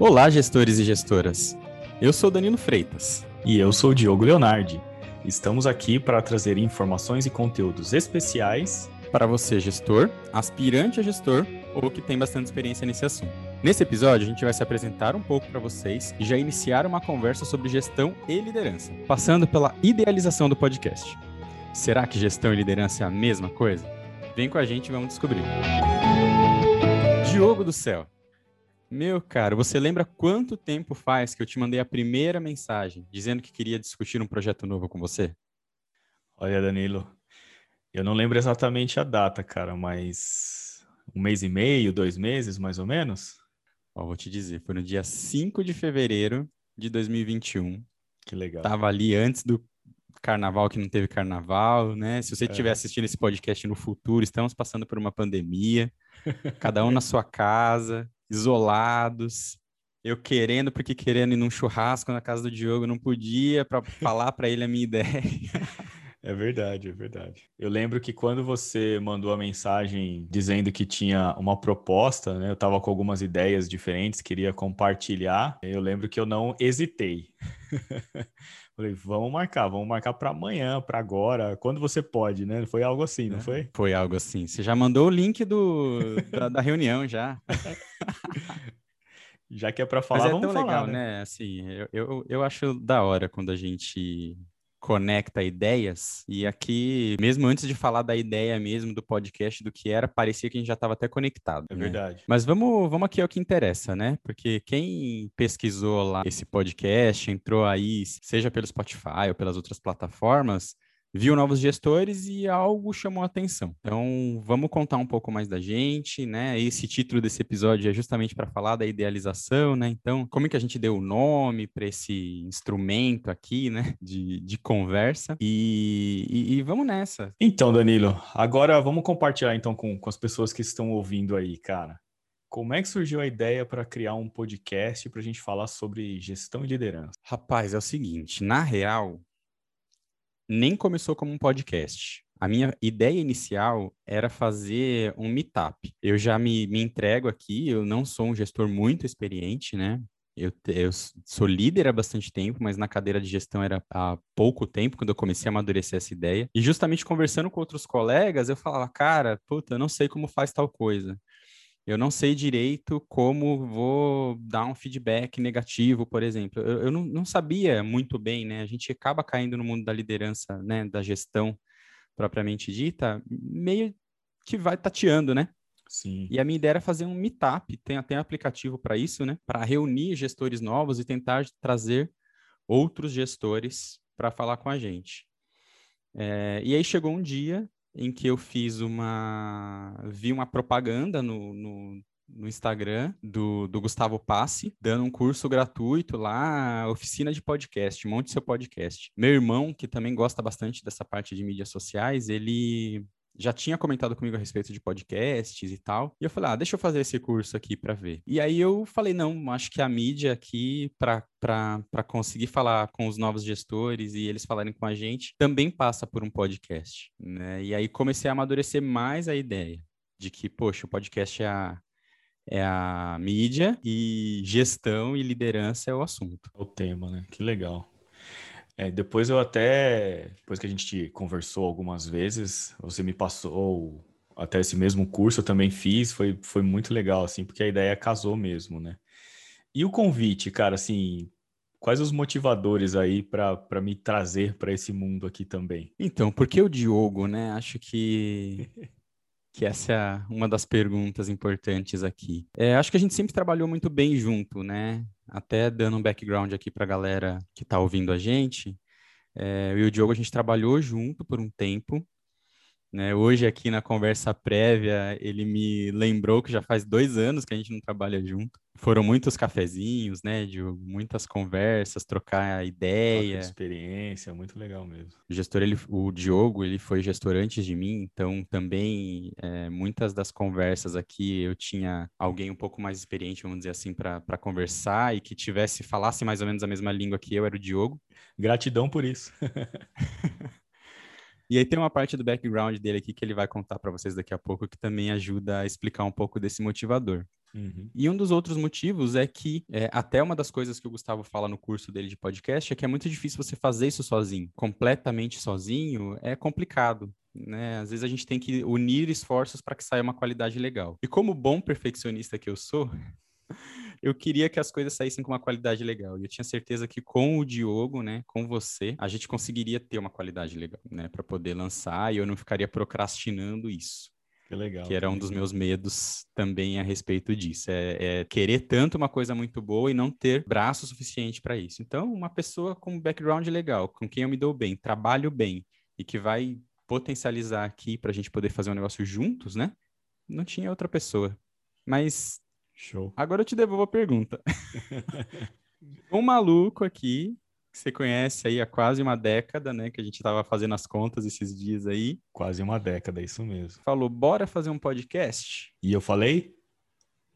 Olá, gestores e gestoras. Eu sou Danilo Freitas. E eu sou Diogo Leonardi. Estamos aqui para trazer informações e conteúdos especiais para você, gestor, aspirante a gestor ou que tem bastante experiência nesse assunto. Nesse episódio, a gente vai se apresentar um pouco para vocês e já iniciar uma conversa sobre gestão e liderança, passando pela idealização do podcast. Será que gestão e liderança é a mesma coisa? Vem com a gente e vamos descobrir. Diogo do céu. Meu cara, você lembra quanto tempo faz que eu te mandei a primeira mensagem dizendo que queria discutir um projeto novo com você? Olha, Danilo, eu não lembro exatamente a data, cara, mas um mês e meio, dois meses, mais ou menos? Ó, vou te dizer, foi no dia 5 de fevereiro de 2021. Que legal. Tava ali antes do carnaval que não teve carnaval, né? Se você estiver é. assistindo esse podcast no futuro, estamos passando por uma pandemia, cada um na sua casa, isolados. Eu querendo, porque querendo ir num churrasco na casa do Diogo, não podia para falar para ele a minha ideia. É verdade, é verdade. Eu lembro que quando você mandou a mensagem dizendo que tinha uma proposta, né? Eu estava com algumas ideias diferentes, queria compartilhar. Eu lembro que eu não hesitei. Falei, vamos marcar, vamos marcar para amanhã, para agora, quando você pode, né? Foi algo assim, não é, foi? Foi algo assim. Você já mandou o link do, da, da reunião já. Já que é para falar, Mas é vamos tão falar, legal, né? né? Assim, eu, eu, eu acho da hora quando a gente conecta ideias. E aqui, mesmo antes de falar da ideia mesmo do podcast, do que era, parecia que a gente já estava até conectado. É né? verdade. Mas vamos, vamos aqui ao que interessa, né? Porque quem pesquisou lá esse podcast, entrou aí, seja pelo Spotify ou pelas outras plataformas, viu novos gestores e algo chamou a atenção. Então, vamos contar um pouco mais da gente, né? Esse título desse episódio é justamente para falar da idealização, né? Então, como é que a gente deu o nome para esse instrumento aqui, né? De, de conversa. E, e, e, vamos nessa. Então, Danilo, agora vamos compartilhar então com, com as pessoas que estão ouvindo aí, cara. Como é que surgiu a ideia para criar um podcast para a gente falar sobre gestão e liderança? Rapaz, é o seguinte, na real, nem começou como um podcast. A minha ideia inicial era fazer um meetup. Eu já me, me entrego aqui, eu não sou um gestor muito experiente, né? Eu, eu, sou líder há bastante tempo, mas na cadeira de gestão era há pouco tempo, quando eu comecei a amadurecer essa ideia. E justamente conversando com outros colegas, eu falava, cara, puta, eu não sei como faz tal coisa eu não sei direito como vou dar um feedback negativo, por exemplo. Eu, eu não, não, sabia muito bem, né? A gente acaba caindo no mundo da liderança, né? Da gestão propriamente dita, meio que vai tateando, né? Sim. E a minha ideia era fazer um meetup, tem até um aplicativo para isso, né? Para reunir gestores novos e tentar trazer outros gestores para falar com a gente. É, e aí chegou um dia em que eu fiz uma. vi uma propaganda no, no, no Instagram do, do Gustavo Passe, dando um curso gratuito lá, oficina de podcast, monte seu podcast. Meu irmão, que também gosta bastante dessa parte de mídias sociais, ele já tinha comentado comigo a respeito de podcasts e tal. E eu falei, ah, deixa eu fazer esse curso aqui para ver. E aí eu falei, não, acho que a mídia aqui, para conseguir falar com os novos gestores e eles falarem com a gente, também passa por um podcast. Né? E aí comecei a amadurecer mais a ideia de que, poxa, o podcast é a, é a mídia e gestão e liderança é o assunto. O tema, né? Que legal. É, depois eu até, depois que a gente conversou algumas vezes, você me passou até esse mesmo curso, eu também fiz, foi, foi muito legal, assim, porque a ideia casou mesmo, né? E o convite, cara, assim, quais os motivadores aí para me trazer para esse mundo aqui também? Então, por que o Diogo, né? Acho que que essa é uma das perguntas importantes aqui. É, acho que a gente sempre trabalhou muito bem junto, né? Até dando um background aqui para a galera que está ouvindo a gente, é, eu e o Diogo a gente trabalhou junto por um tempo. Né? Hoje, aqui na conversa prévia, ele me lembrou que já faz dois anos que a gente não trabalha junto. Foram muitos cafezinhos, né, Diogo? Muitas conversas, trocar ideia. Troca experiência, muito legal mesmo. O gestor, ele, o Diogo, ele foi gestor antes de mim, então também é, muitas das conversas aqui eu tinha alguém um pouco mais experiente, vamos dizer assim, para conversar e que tivesse, falasse mais ou menos a mesma língua que eu, era o Diogo. Gratidão por isso. E aí tem uma parte do background dele aqui que ele vai contar para vocês daqui a pouco que também ajuda a explicar um pouco desse motivador. Uhum. E um dos outros motivos é que, é, até uma das coisas que o Gustavo fala no curso dele de podcast, é que é muito difícil você fazer isso sozinho. Completamente sozinho é complicado. Né? Às vezes a gente tem que unir esforços para que saia uma qualidade legal. E como bom perfeccionista que eu sou, eu queria que as coisas saíssem com uma qualidade legal. E eu tinha certeza que com o Diogo, né, com você, a gente conseguiria ter uma qualidade legal, né, para poder lançar e eu não ficaria procrastinando isso. Que legal. Que era um dos meus medos também a respeito disso. É, é querer tanto uma coisa muito boa e não ter braço suficiente para isso. Então, uma pessoa com um background legal, com quem eu me dou bem, trabalho bem e que vai potencializar aqui para a gente poder fazer um negócio juntos, né? Não tinha outra pessoa. Mas Show. Agora eu te devolvo a pergunta. um maluco aqui, que você conhece aí há quase uma década, né? Que a gente estava fazendo as contas esses dias aí. Quase uma década, isso mesmo. Falou, bora fazer um podcast? E eu falei,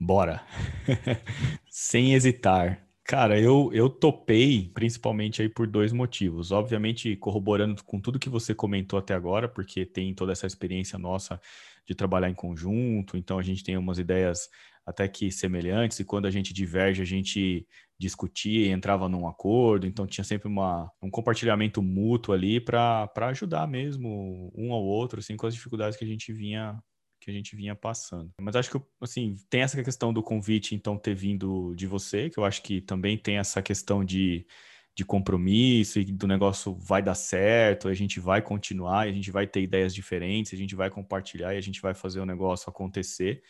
bora. Sem hesitar. Cara, eu, eu topei principalmente aí por dois motivos. Obviamente, corroborando com tudo que você comentou até agora, porque tem toda essa experiência nossa de trabalhar em conjunto, então a gente tem umas ideias até que semelhantes, e quando a gente diverge, a gente discutia e entrava num acordo, então tinha sempre uma, um compartilhamento mútuo ali para ajudar mesmo um ao outro, assim, com as dificuldades que a gente vinha que a gente vinha passando. Mas acho que, assim, tem essa questão do convite, então, ter vindo de você, que eu acho que também tem essa questão de, de compromisso e do negócio vai dar certo, a gente vai continuar, a gente vai ter ideias diferentes, a gente vai compartilhar e a gente vai fazer o negócio acontecer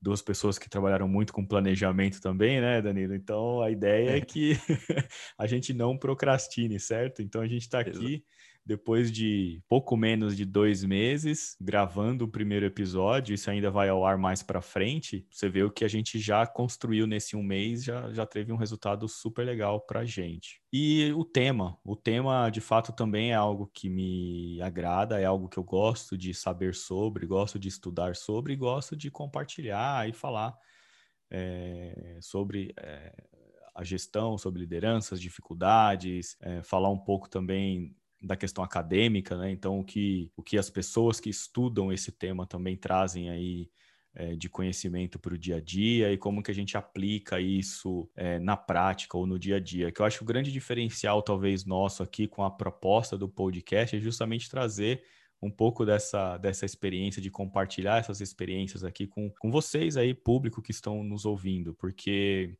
duas pessoas que trabalharam muito com planejamento também, né, Danilo? Então a ideia é, é que a gente não procrastine, certo? Então a gente está aqui depois de pouco menos de dois meses gravando o primeiro episódio, isso ainda vai ao ar mais para frente. Você vê o que a gente já construiu nesse um mês, já, já teve um resultado super legal para gente. E o tema, o tema de fato também é algo que me agrada, é algo que eu gosto de saber sobre, gosto de estudar sobre, gosto de compartilhar e falar é, sobre é, a gestão, sobre lideranças, dificuldades, é, falar um pouco também da questão acadêmica, né? Então, o que, o que as pessoas que estudam esse tema também trazem aí é, de conhecimento para o dia a dia e como que a gente aplica isso é, na prática ou no dia a dia. Que eu acho que o grande diferencial, talvez, nosso aqui com a proposta do podcast é justamente trazer um pouco dessa, dessa experiência, de compartilhar essas experiências aqui com, com vocês aí, público que estão nos ouvindo, porque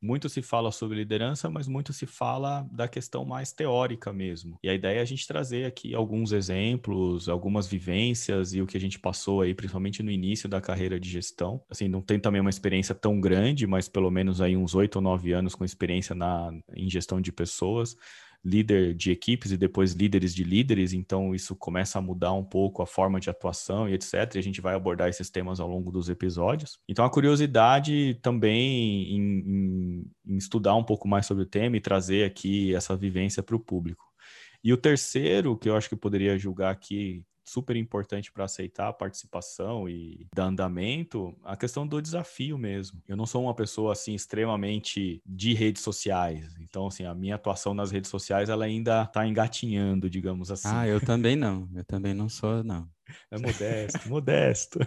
muito se fala sobre liderança, mas muito se fala da questão mais teórica mesmo. E a ideia é a gente trazer aqui alguns exemplos, algumas vivências e o que a gente passou aí, principalmente no início da carreira de gestão. Assim, não tem também uma experiência tão grande, mas pelo menos aí uns oito ou nove anos com experiência na, em gestão de pessoas líder de equipes e depois líderes de líderes, então isso começa a mudar um pouco a forma de atuação e etc. E a gente vai abordar esses temas ao longo dos episódios. Então a curiosidade também em, em, em estudar um pouco mais sobre o tema e trazer aqui essa vivência para o público. E o terceiro, que eu acho que eu poderia julgar aqui super importante para aceitar a participação e dar andamento, a questão do desafio mesmo. Eu não sou uma pessoa assim extremamente de redes sociais. Então, assim, a minha atuação nas redes sociais ela ainda está engatinhando, digamos assim. Ah, eu também não. Eu também não sou, não. É modesto, modesto.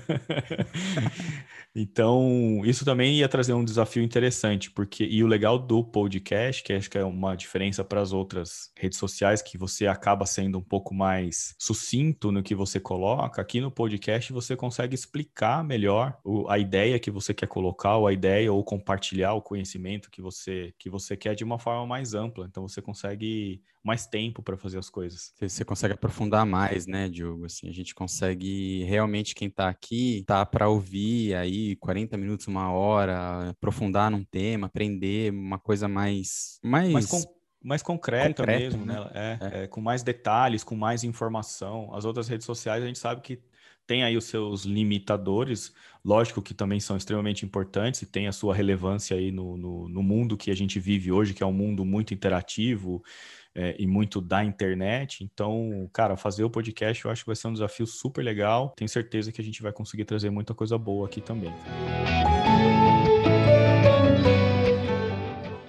então, isso também ia trazer um desafio interessante, porque e o legal do podcast, que acho que é uma diferença para as outras redes sociais, que você acaba sendo um pouco mais sucinto no que você coloca, aqui no podcast você consegue explicar melhor o, a ideia que você quer colocar, ou a ideia ou compartilhar o conhecimento que você que você quer de uma forma mais ampla. Então você consegue mais tempo para fazer as coisas. Você consegue aprofundar mais, né, Diogo? Assim, a gente consegue realmente quem está aqui tá para ouvir aí 40 minutos, uma hora, aprofundar num tema, aprender uma coisa mais mais, mais com mais concreta, concreta mesmo, né? né? É, é. É, com mais detalhes, com mais informação. As outras redes sociais a gente sabe que tem aí os seus limitadores, lógico que também são extremamente importantes e tem a sua relevância aí no, no, no mundo que a gente vive hoje, que é um mundo muito interativo, é, e muito da internet. Então, cara, fazer o podcast eu acho que vai ser um desafio super legal. Tenho certeza que a gente vai conseguir trazer muita coisa boa aqui também.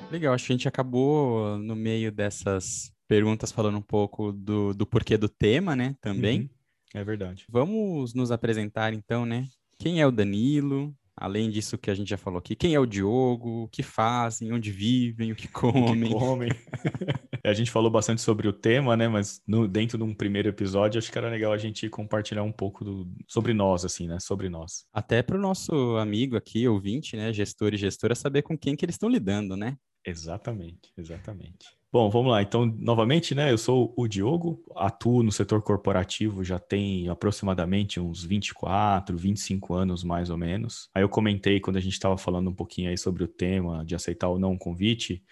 Legal, acho que a gente acabou no meio dessas perguntas falando um pouco do, do porquê do tema, né? Também. Uhum, é verdade. Vamos nos apresentar então, né? Quem é o Danilo? Além disso que a gente já falou aqui, quem é o Diogo, o que fazem, onde vivem, o que comem. O que comem. a gente falou bastante sobre o tema, né? Mas no, dentro de um primeiro episódio, acho que era legal a gente compartilhar um pouco do, sobre nós, assim, né? Sobre nós. Até para o nosso amigo aqui, ouvinte, né? Gestor e gestora, saber com quem que eles estão lidando, né? Exatamente, exatamente. Bom, vamos lá. Então, novamente, né? Eu sou o Diogo, atuo no setor corporativo já tem aproximadamente uns 24, 25 anos mais ou menos. Aí eu comentei quando a gente estava falando um pouquinho aí sobre o tema de aceitar ou não o convite,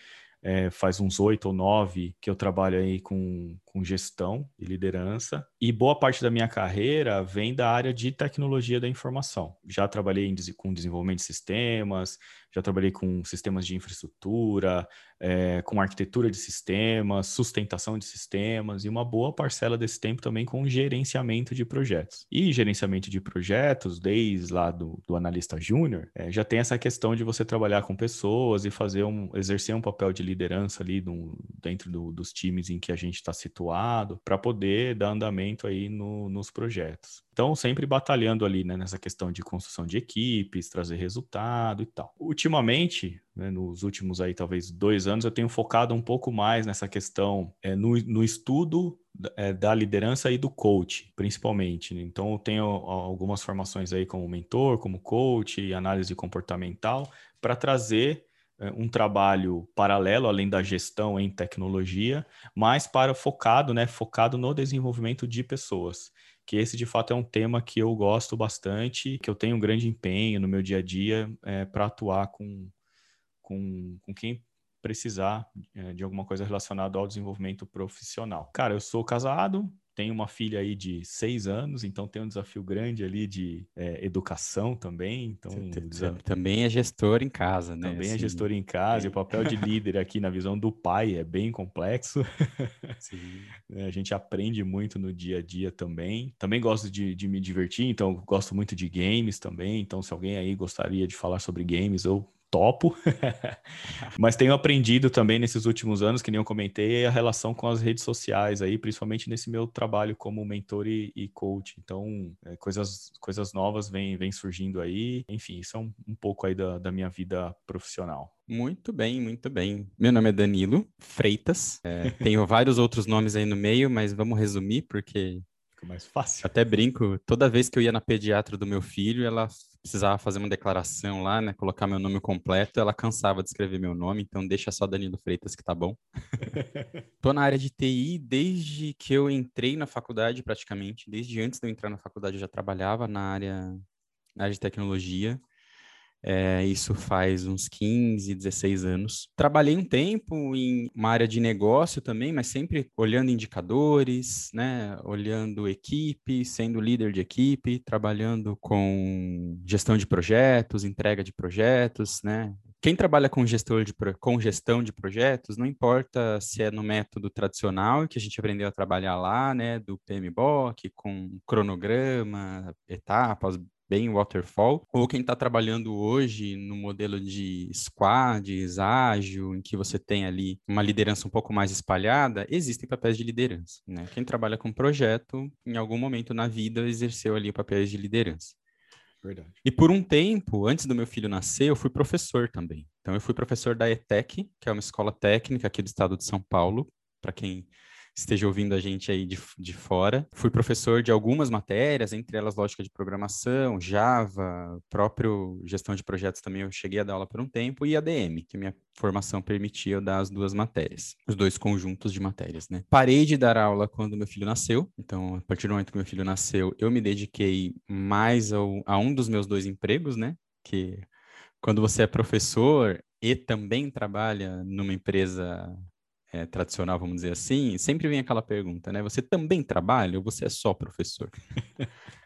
é, faz uns oito ou nove que eu trabalho aí com, com gestão e liderança. E boa parte da minha carreira vem da área de tecnologia da informação. Já trabalhei em, com desenvolvimento de sistemas, já trabalhei com sistemas de infraestrutura, é, com arquitetura de sistemas, sustentação de sistemas e uma boa parcela desse tempo também com gerenciamento de projetos. E gerenciamento de projetos, desde lá do, do analista júnior, é, já tem essa questão de você trabalhar com pessoas e fazer um, exercer um papel de liderança ali no, dentro do, dos times em que a gente está situado, para poder dar andamento aí no, nos projetos. Então, sempre batalhando ali né, nessa questão de construção de equipes, trazer resultado e tal. Ultimamente, né, nos últimos aí talvez dois anos, eu tenho focado um pouco mais nessa questão é, no, no estudo é, da liderança e do coach, principalmente. Né? Então, eu tenho algumas formações aí como mentor, como coach, análise comportamental, para trazer um trabalho paralelo, além da gestão em tecnologia, mas para focado, né, focado no desenvolvimento de pessoas que esse de fato é um tema que eu gosto bastante, que eu tenho um grande empenho no meu dia a dia é, para atuar com, com, com quem precisar é, de alguma coisa relacionada ao desenvolvimento profissional. Cara, eu sou casado, tenho uma filha aí de seis anos, então tem um desafio grande ali de é, educação também. Então, desafio... também é gestor em casa, né? Também é assim, é gestor em casa, é. e o papel de líder aqui na visão do pai é bem complexo. É, a gente aprende muito no dia a dia também. Também gosto de, de me divertir, então gosto muito de games também. Então, se alguém aí gostaria de falar sobre games, eu topo. Mas tenho aprendido também nesses últimos anos, que nem eu comentei, a relação com as redes sociais aí, principalmente nesse meu trabalho como mentor e, e coach. Então, é, coisas, coisas novas vêm vem surgindo aí. Enfim, isso é um, um pouco aí da, da minha vida profissional. Muito bem, muito bem. Meu nome é Danilo Freitas. É, tenho vários outros nomes aí no meio, mas vamos resumir, porque Fica mais fácil. Até brinco, toda vez que eu ia na pediatra do meu filho, ela precisava fazer uma declaração lá, né? Colocar meu nome completo, ela cansava de escrever meu nome, então deixa só Danilo Freitas que tá bom. Tô na área de TI desde que eu entrei na faculdade, praticamente. Desde antes de eu entrar na faculdade, eu já trabalhava na área, na área de tecnologia. É, isso faz uns 15, 16 anos. Trabalhei um tempo em uma área de negócio também, mas sempre olhando indicadores, né? Olhando equipe, sendo líder de equipe, trabalhando com gestão de projetos, entrega de projetos, né? Quem trabalha com, gestor de, com gestão de projetos, não importa se é no método tradicional, que a gente aprendeu a trabalhar lá, né, do PMBOK, com cronograma, etapas, bem waterfall, ou quem está trabalhando hoje no modelo de squads, ágil, em que você tem ali uma liderança um pouco mais espalhada, existem papéis de liderança. Né? Quem trabalha com projeto, em algum momento na vida, exerceu ali papéis de liderança. Verdade. E por um tempo, antes do meu filho nascer, eu fui professor também. Então, eu fui professor da ETEC, que é uma escola técnica aqui do estado de São Paulo, para quem esteja ouvindo a gente aí de, de fora. Fui professor de algumas matérias, entre elas lógica de programação, Java, próprio gestão de projetos também eu cheguei a dar aula por um tempo, e ADM, que minha formação permitia eu dar as duas matérias, os dois conjuntos de matérias, né? Parei de dar aula quando meu filho nasceu, então a partir do momento que meu filho nasceu, eu me dediquei mais ao, a um dos meus dois empregos, né? Que quando você é professor e também trabalha numa empresa é, tradicional, vamos dizer assim, sempre vem aquela pergunta, né? Você também trabalha ou você é só professor?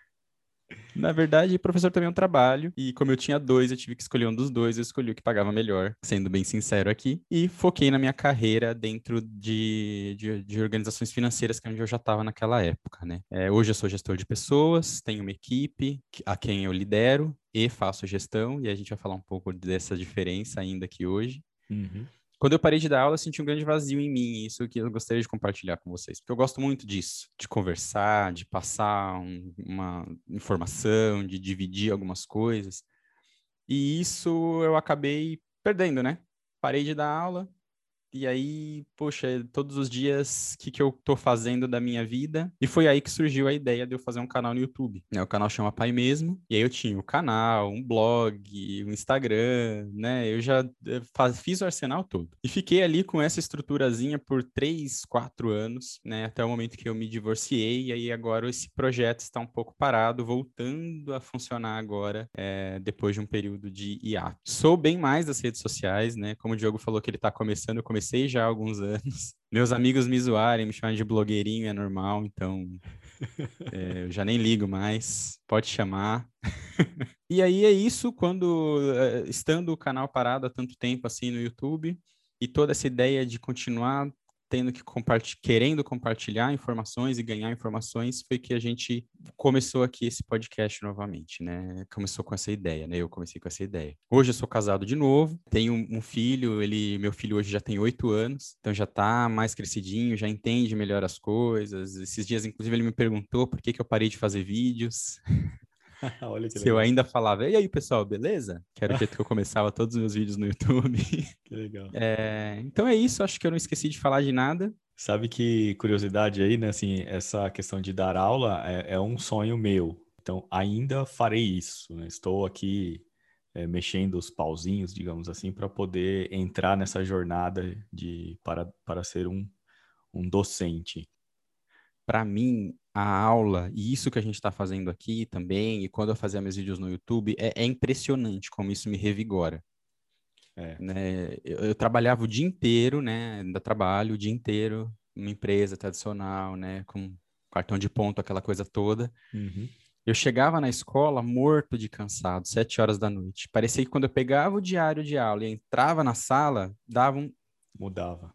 Na verdade, professor também é um trabalho, e como eu tinha dois, eu tive que escolher um dos dois, eu escolhi o que pagava melhor, sendo bem sincero aqui, e foquei na minha carreira dentro de, de, de organizações financeiras, que é onde eu já estava naquela época, né? É, hoje eu sou gestor de pessoas, tenho uma equipe a quem eu lidero e faço gestão, e a gente vai falar um pouco dessa diferença ainda aqui hoje. Uhum. Quando eu parei de dar aula, eu senti um grande vazio em mim, isso que eu gostaria de compartilhar com vocês, porque eu gosto muito disso, de conversar, de passar um, uma informação, de dividir algumas coisas. E isso eu acabei perdendo, né? Parei de dar aula, e aí, poxa, todos os dias, o que, que eu tô fazendo da minha vida? E foi aí que surgiu a ideia de eu fazer um canal no YouTube. Né? O canal chama Pai Mesmo. E aí eu tinha o um canal, um blog, um Instagram, né? Eu já eh, faz, fiz o arsenal todo. E fiquei ali com essa estruturazinha por três, quatro anos, né? Até o momento que eu me divorciei. E aí agora esse projeto está um pouco parado, voltando a funcionar agora, é, depois de um período de hiato. Sou bem mais das redes sociais, né? Como o Diogo falou que ele está começando, eu comecei comecei já há alguns anos. Meus amigos me zoarem, me chamarem de blogueirinho é normal, então é, eu já nem ligo mais. Pode chamar. e aí é isso quando, eh, estando o canal parado há tanto tempo assim no YouTube, e toda essa ideia de continuar tendo que compartilhar, querendo compartilhar informações e ganhar informações, foi que a gente começou aqui esse podcast novamente, né? Começou com essa ideia, né? Eu comecei com essa ideia. Hoje eu sou casado de novo, tenho um filho, ele, meu filho hoje já tem oito anos, então já tá mais crescidinho, já entende melhor as coisas. Esses dias, inclusive, ele me perguntou por que, que eu parei de fazer vídeos. Olha que Se legal. eu ainda falava, e aí, pessoal, beleza? Que era o jeito que eu começava todos os meus vídeos no YouTube. Que legal. É, então é isso, acho que eu não esqueci de falar de nada. Sabe que curiosidade aí, né? Assim, essa questão de dar aula é, é um sonho meu. Então, ainda farei isso. Né? Estou aqui é, mexendo os pauzinhos, digamos assim, para poder entrar nessa jornada de para, para ser um, um docente. Para mim, a aula, e isso que a gente está fazendo aqui também, e quando eu fazia meus vídeos no YouTube, é, é impressionante como isso me revigora. É. Né? Eu, eu, trabalhava o dia inteiro, né? Ainda trabalho o dia inteiro numa empresa tradicional, né? Com cartão de ponto, aquela coisa toda. Uhum. Eu chegava na escola morto de cansado, sete horas da noite. Parecia que quando eu pegava o diário de aula e entrava na sala, dava um... Mudava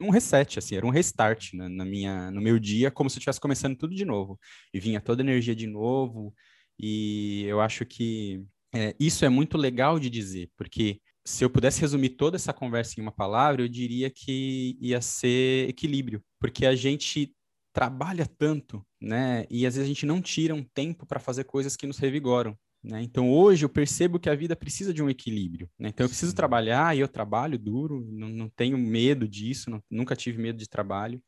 um reset, assim, era um restart né, na minha, no meu dia, como se eu estivesse começando tudo de novo. E vinha toda a energia de novo, e eu acho que é, isso é muito legal de dizer, porque se eu pudesse resumir toda essa conversa em uma palavra, eu diria que ia ser equilíbrio, porque a gente trabalha tanto, né? E às vezes a gente não tira um tempo para fazer coisas que nos revigoram. Né? Então, hoje eu percebo que a vida precisa de um equilíbrio. Né? Então, eu preciso Sim. trabalhar e eu trabalho duro, não, não tenho medo disso, não, nunca tive medo de trabalho.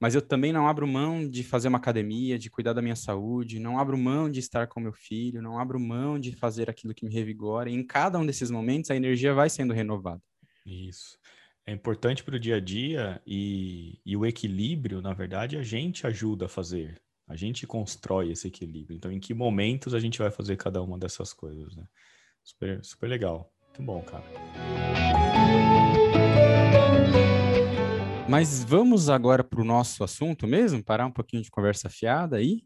Mas eu também não abro mão de fazer uma academia, de cuidar da minha saúde, não abro mão de estar com meu filho, não abro mão de fazer aquilo que me revigora. E em cada um desses momentos, a energia vai sendo renovada. Isso. É importante para o dia a dia e, e o equilíbrio, na verdade, a gente ajuda a fazer. A gente constrói esse equilíbrio. Então, em que momentos a gente vai fazer cada uma dessas coisas, né? Super, super legal. Muito bom, cara. Mas vamos agora para o nosso assunto mesmo? Parar um pouquinho de conversa fiada aí?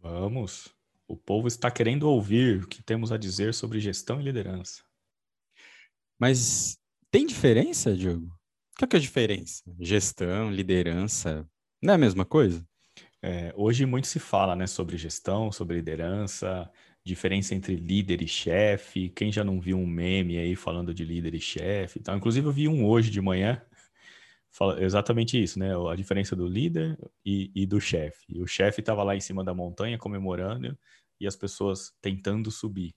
Vamos. O povo está querendo ouvir o que temos a dizer sobre gestão e liderança. Mas tem diferença, Diogo? O que é, que é a diferença? Gestão, liderança, não é a mesma coisa? É, hoje muito se fala né, sobre gestão, sobre liderança, diferença entre líder e chefe. Quem já não viu um meme aí falando de líder e chefe e tal? Inclusive, eu vi um hoje de manhã, fala exatamente isso, né? A diferença do líder e, e do chefe. O chefe estava lá em cima da montanha comemorando e as pessoas tentando subir.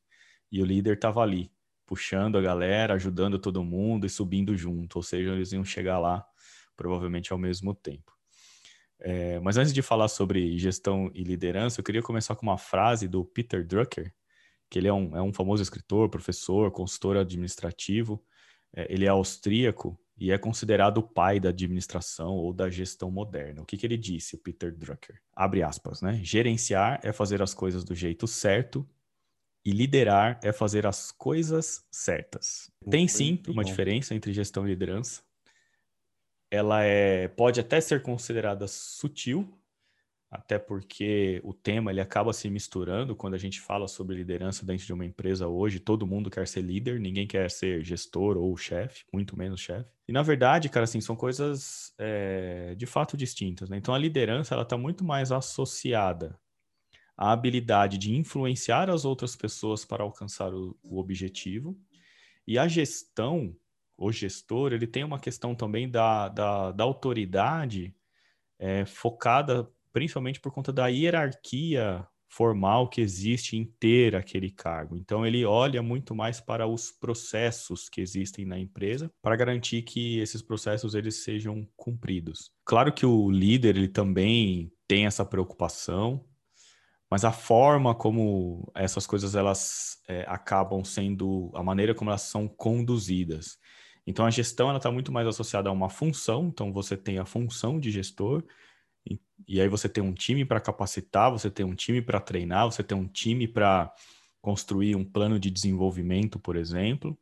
E o líder estava ali, puxando a galera, ajudando todo mundo e subindo junto. Ou seja, eles iam chegar lá provavelmente ao mesmo tempo. É, mas antes de falar sobre gestão e liderança, eu queria começar com uma frase do Peter Drucker, que ele é um, é um famoso escritor, professor, consultor administrativo. É, ele é austríaco e é considerado o pai da administração ou da gestão moderna. O que, que ele disse, o Peter Drucker? Abre aspas, né? Gerenciar é fazer as coisas do jeito certo e liderar é fazer as coisas certas. Tem sim uma diferença entre gestão e liderança ela é, pode até ser considerada sutil, até porque o tema ele acaba se misturando quando a gente fala sobre liderança dentro de uma empresa hoje. Todo mundo quer ser líder, ninguém quer ser gestor ou chefe, muito menos chefe. E na verdade, cara, assim, são coisas é, de fato distintas. Né? Então a liderança ela está muito mais associada à habilidade de influenciar as outras pessoas para alcançar o, o objetivo. E a gestão o gestor, ele tem uma questão também da, da, da autoridade é, focada principalmente por conta da hierarquia formal que existe em ter aquele cargo. Então, ele olha muito mais para os processos que existem na empresa para garantir que esses processos eles sejam cumpridos. Claro que o líder ele também tem essa preocupação, mas a forma como essas coisas elas é, acabam sendo a maneira como elas são conduzidas. Então, a gestão ela está muito mais associada a uma função. Então, você tem a função de gestor e, e aí você tem um time para capacitar, você tem um time para treinar, você tem um time para construir um plano de desenvolvimento, por exemplo.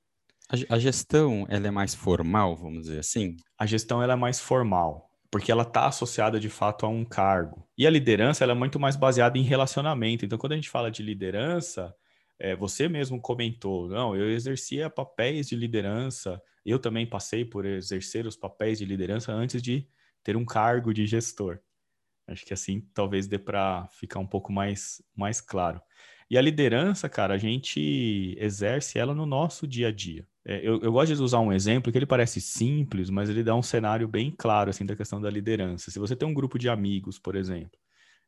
A, a gestão, ela é mais formal, vamos dizer assim? A gestão ela é mais formal, porque ela está associada de fato a um cargo. E a liderança ela é muito mais baseada em relacionamento. Então, quando a gente fala de liderança, é, você mesmo comentou, não, eu exercia papéis de liderança, eu também passei por exercer os papéis de liderança antes de ter um cargo de gestor. Acho que assim talvez dê para ficar um pouco mais, mais claro. E a liderança, cara, a gente exerce ela no nosso dia a dia. É, eu, eu, gosto de usar um exemplo que ele parece simples, mas ele dá um cenário bem claro assim da questão da liderança. Se você tem um grupo de amigos, por exemplo,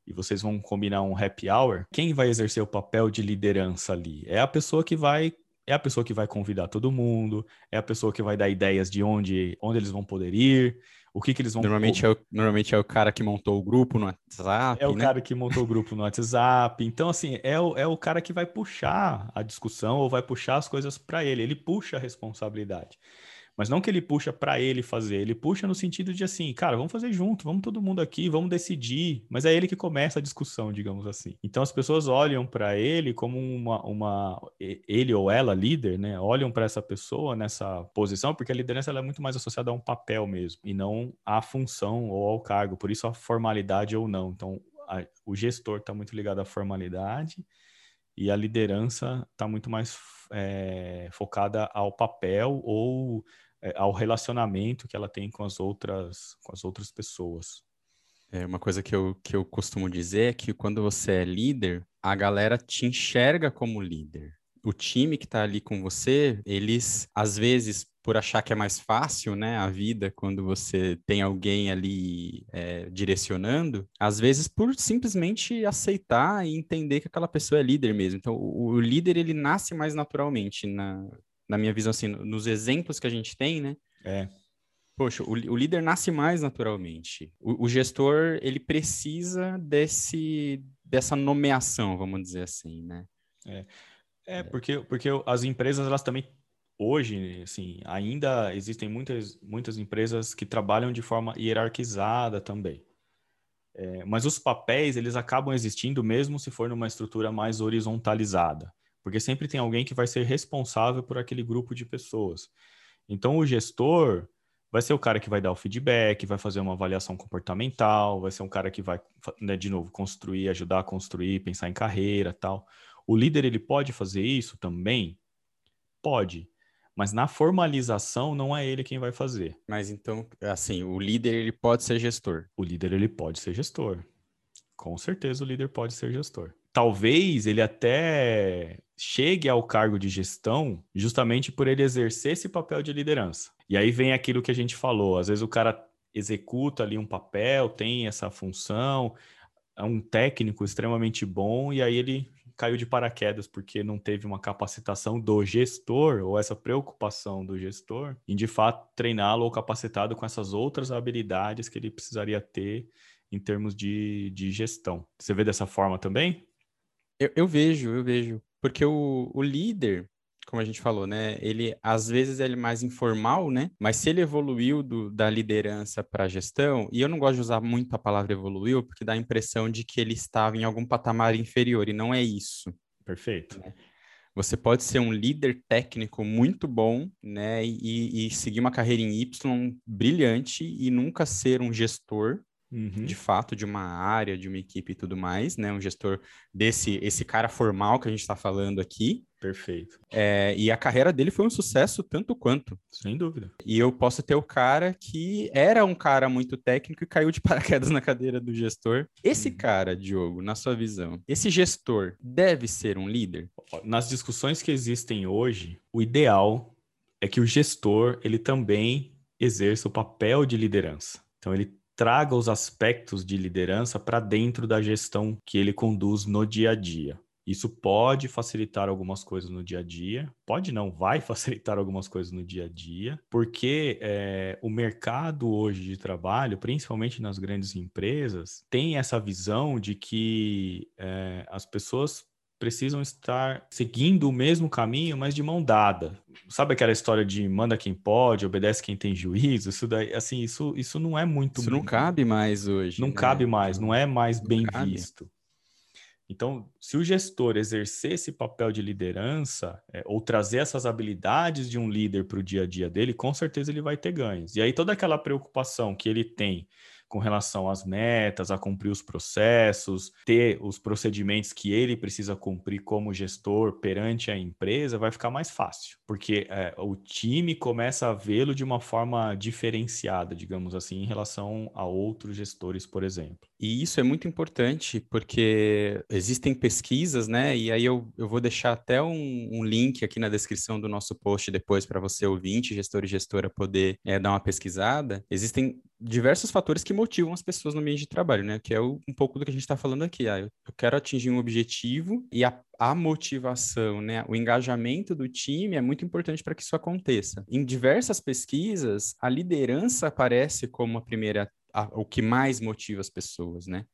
e vocês vão combinar um happy hour, quem vai exercer o papel de liderança ali? É a pessoa que vai é a pessoa que vai convidar todo mundo, é a pessoa que vai dar ideias de onde, onde eles vão poder ir, o que, que eles vão... Normalmente é, o, normalmente é o cara que montou o grupo no WhatsApp, É o né? cara que montou o grupo no WhatsApp. Então, assim, é o, é o cara que vai puxar a discussão ou vai puxar as coisas para ele. Ele puxa a responsabilidade. Mas não que ele puxa para ele fazer, ele puxa no sentido de assim, cara, vamos fazer junto, vamos todo mundo aqui, vamos decidir. Mas é ele que começa a discussão, digamos assim. Então as pessoas olham para ele como uma, uma, ele ou ela, líder, né? Olham para essa pessoa nessa posição, porque a liderança é muito mais associada a um papel mesmo, e não à função ou ao cargo. Por isso a formalidade ou não. Então a, o gestor está muito ligado à formalidade e a liderança está muito mais é, focada ao papel ou ao relacionamento que ela tem com as outras, com as outras pessoas. É uma coisa que eu, que eu costumo dizer é que quando você é líder, a galera te enxerga como líder. O time que está ali com você, eles, às vezes, por achar que é mais fácil, né, a vida quando você tem alguém ali é, direcionando, às vezes por simplesmente aceitar e entender que aquela pessoa é líder mesmo. Então, o, o líder, ele nasce mais naturalmente na, na minha visão, assim, nos exemplos que a gente tem, né? É. Poxa, o, o líder nasce mais naturalmente. O, o, gestor, ele precisa desse, dessa nomeação, vamos dizer assim, né? É, é porque, porque as empresas, elas também, hoje, assim, ainda existem muitas, muitas empresas que trabalham de forma hierarquizada também. É, mas os papéis, eles acabam existindo mesmo se for numa estrutura mais horizontalizada porque sempre tem alguém que vai ser responsável por aquele grupo de pessoas. Então, o gestor vai ser o cara que vai dar o feedback, vai fazer uma avaliação comportamental, vai ser um cara que vai, né, de novo, construir, ajudar a construir, pensar em carreira, tal. O líder ele pode fazer isso também? Pode, mas na formalização não é ele quem vai fazer. Mas então, assim, o líder ele pode ser gestor. O líder ele pode ser gestor. Com certeza o líder pode ser gestor talvez ele até chegue ao cargo de gestão justamente por ele exercer esse papel de liderança. E aí vem aquilo que a gente falou, às vezes o cara executa ali um papel, tem essa função, é um técnico extremamente bom e aí ele caiu de paraquedas porque não teve uma capacitação do gestor ou essa preocupação do gestor em de fato treiná-lo ou capacitado com essas outras habilidades que ele precisaria ter em termos de, de gestão. Você vê dessa forma também? Eu, eu vejo, eu vejo. Porque o, o líder, como a gente falou, né? Ele às vezes ele é mais informal, né? Mas se ele evoluiu do, da liderança para a gestão, e eu não gosto de usar muito a palavra evoluiu, porque dá a impressão de que ele estava em algum patamar inferior, e não é isso. Perfeito. Né? Você pode ser um líder técnico muito bom, né? E, e seguir uma carreira em Y brilhante e nunca ser um gestor, uhum. de fato, de uma área, de uma equipe e tudo mais, né? Um gestor desse esse cara formal que a gente está falando aqui. Perfeito. É, e a carreira dele foi um sucesso tanto quanto. Sem dúvida. E eu posso ter o cara que era um cara muito técnico e caiu de paraquedas na cadeira do gestor. Esse uhum. cara, Diogo, na sua visão, esse gestor deve ser um líder? Nas discussões que existem hoje, o ideal é que o gestor ele também exerça o papel de liderança. Então ele traga os aspectos de liderança para dentro da gestão que ele conduz no dia a dia. Isso pode facilitar algumas coisas no dia a dia, pode não, vai facilitar algumas coisas no dia a dia, porque é, o mercado hoje de trabalho, principalmente nas grandes empresas, tem essa visão de que é, as pessoas precisam estar seguindo o mesmo caminho, mas de mão dada. Sabe aquela história de manda quem pode, obedece quem tem juízo? Isso daí, assim, isso, isso não é muito. Isso não cabe mais hoje. Não né? cabe mais, não é mais não bem cabe. visto. Então, se o gestor exercer esse papel de liderança, é, ou trazer essas habilidades de um líder para o dia a dia dele, com certeza ele vai ter ganhos. E aí, toda aquela preocupação que ele tem com relação às metas, a cumprir os processos, ter os procedimentos que ele precisa cumprir como gestor perante a empresa, vai ficar mais fácil, porque é, o time começa a vê-lo de uma forma diferenciada, digamos assim, em relação a outros gestores, por exemplo. E isso é muito importante, porque existem pesquisas, né? E aí eu, eu vou deixar até um, um link aqui na descrição do nosso post depois para você, ouvinte, gestor e gestora, poder é, dar uma pesquisada. Existem diversos fatores que motivam as pessoas no ambiente de trabalho, né? Que é o, um pouco do que a gente está falando aqui. Ah, eu, eu quero atingir um objetivo e a, a motivação, né? O engajamento do time é muito importante para que isso aconteça. Em diversas pesquisas, a liderança aparece como a primeira, a, o que mais motiva as pessoas, né?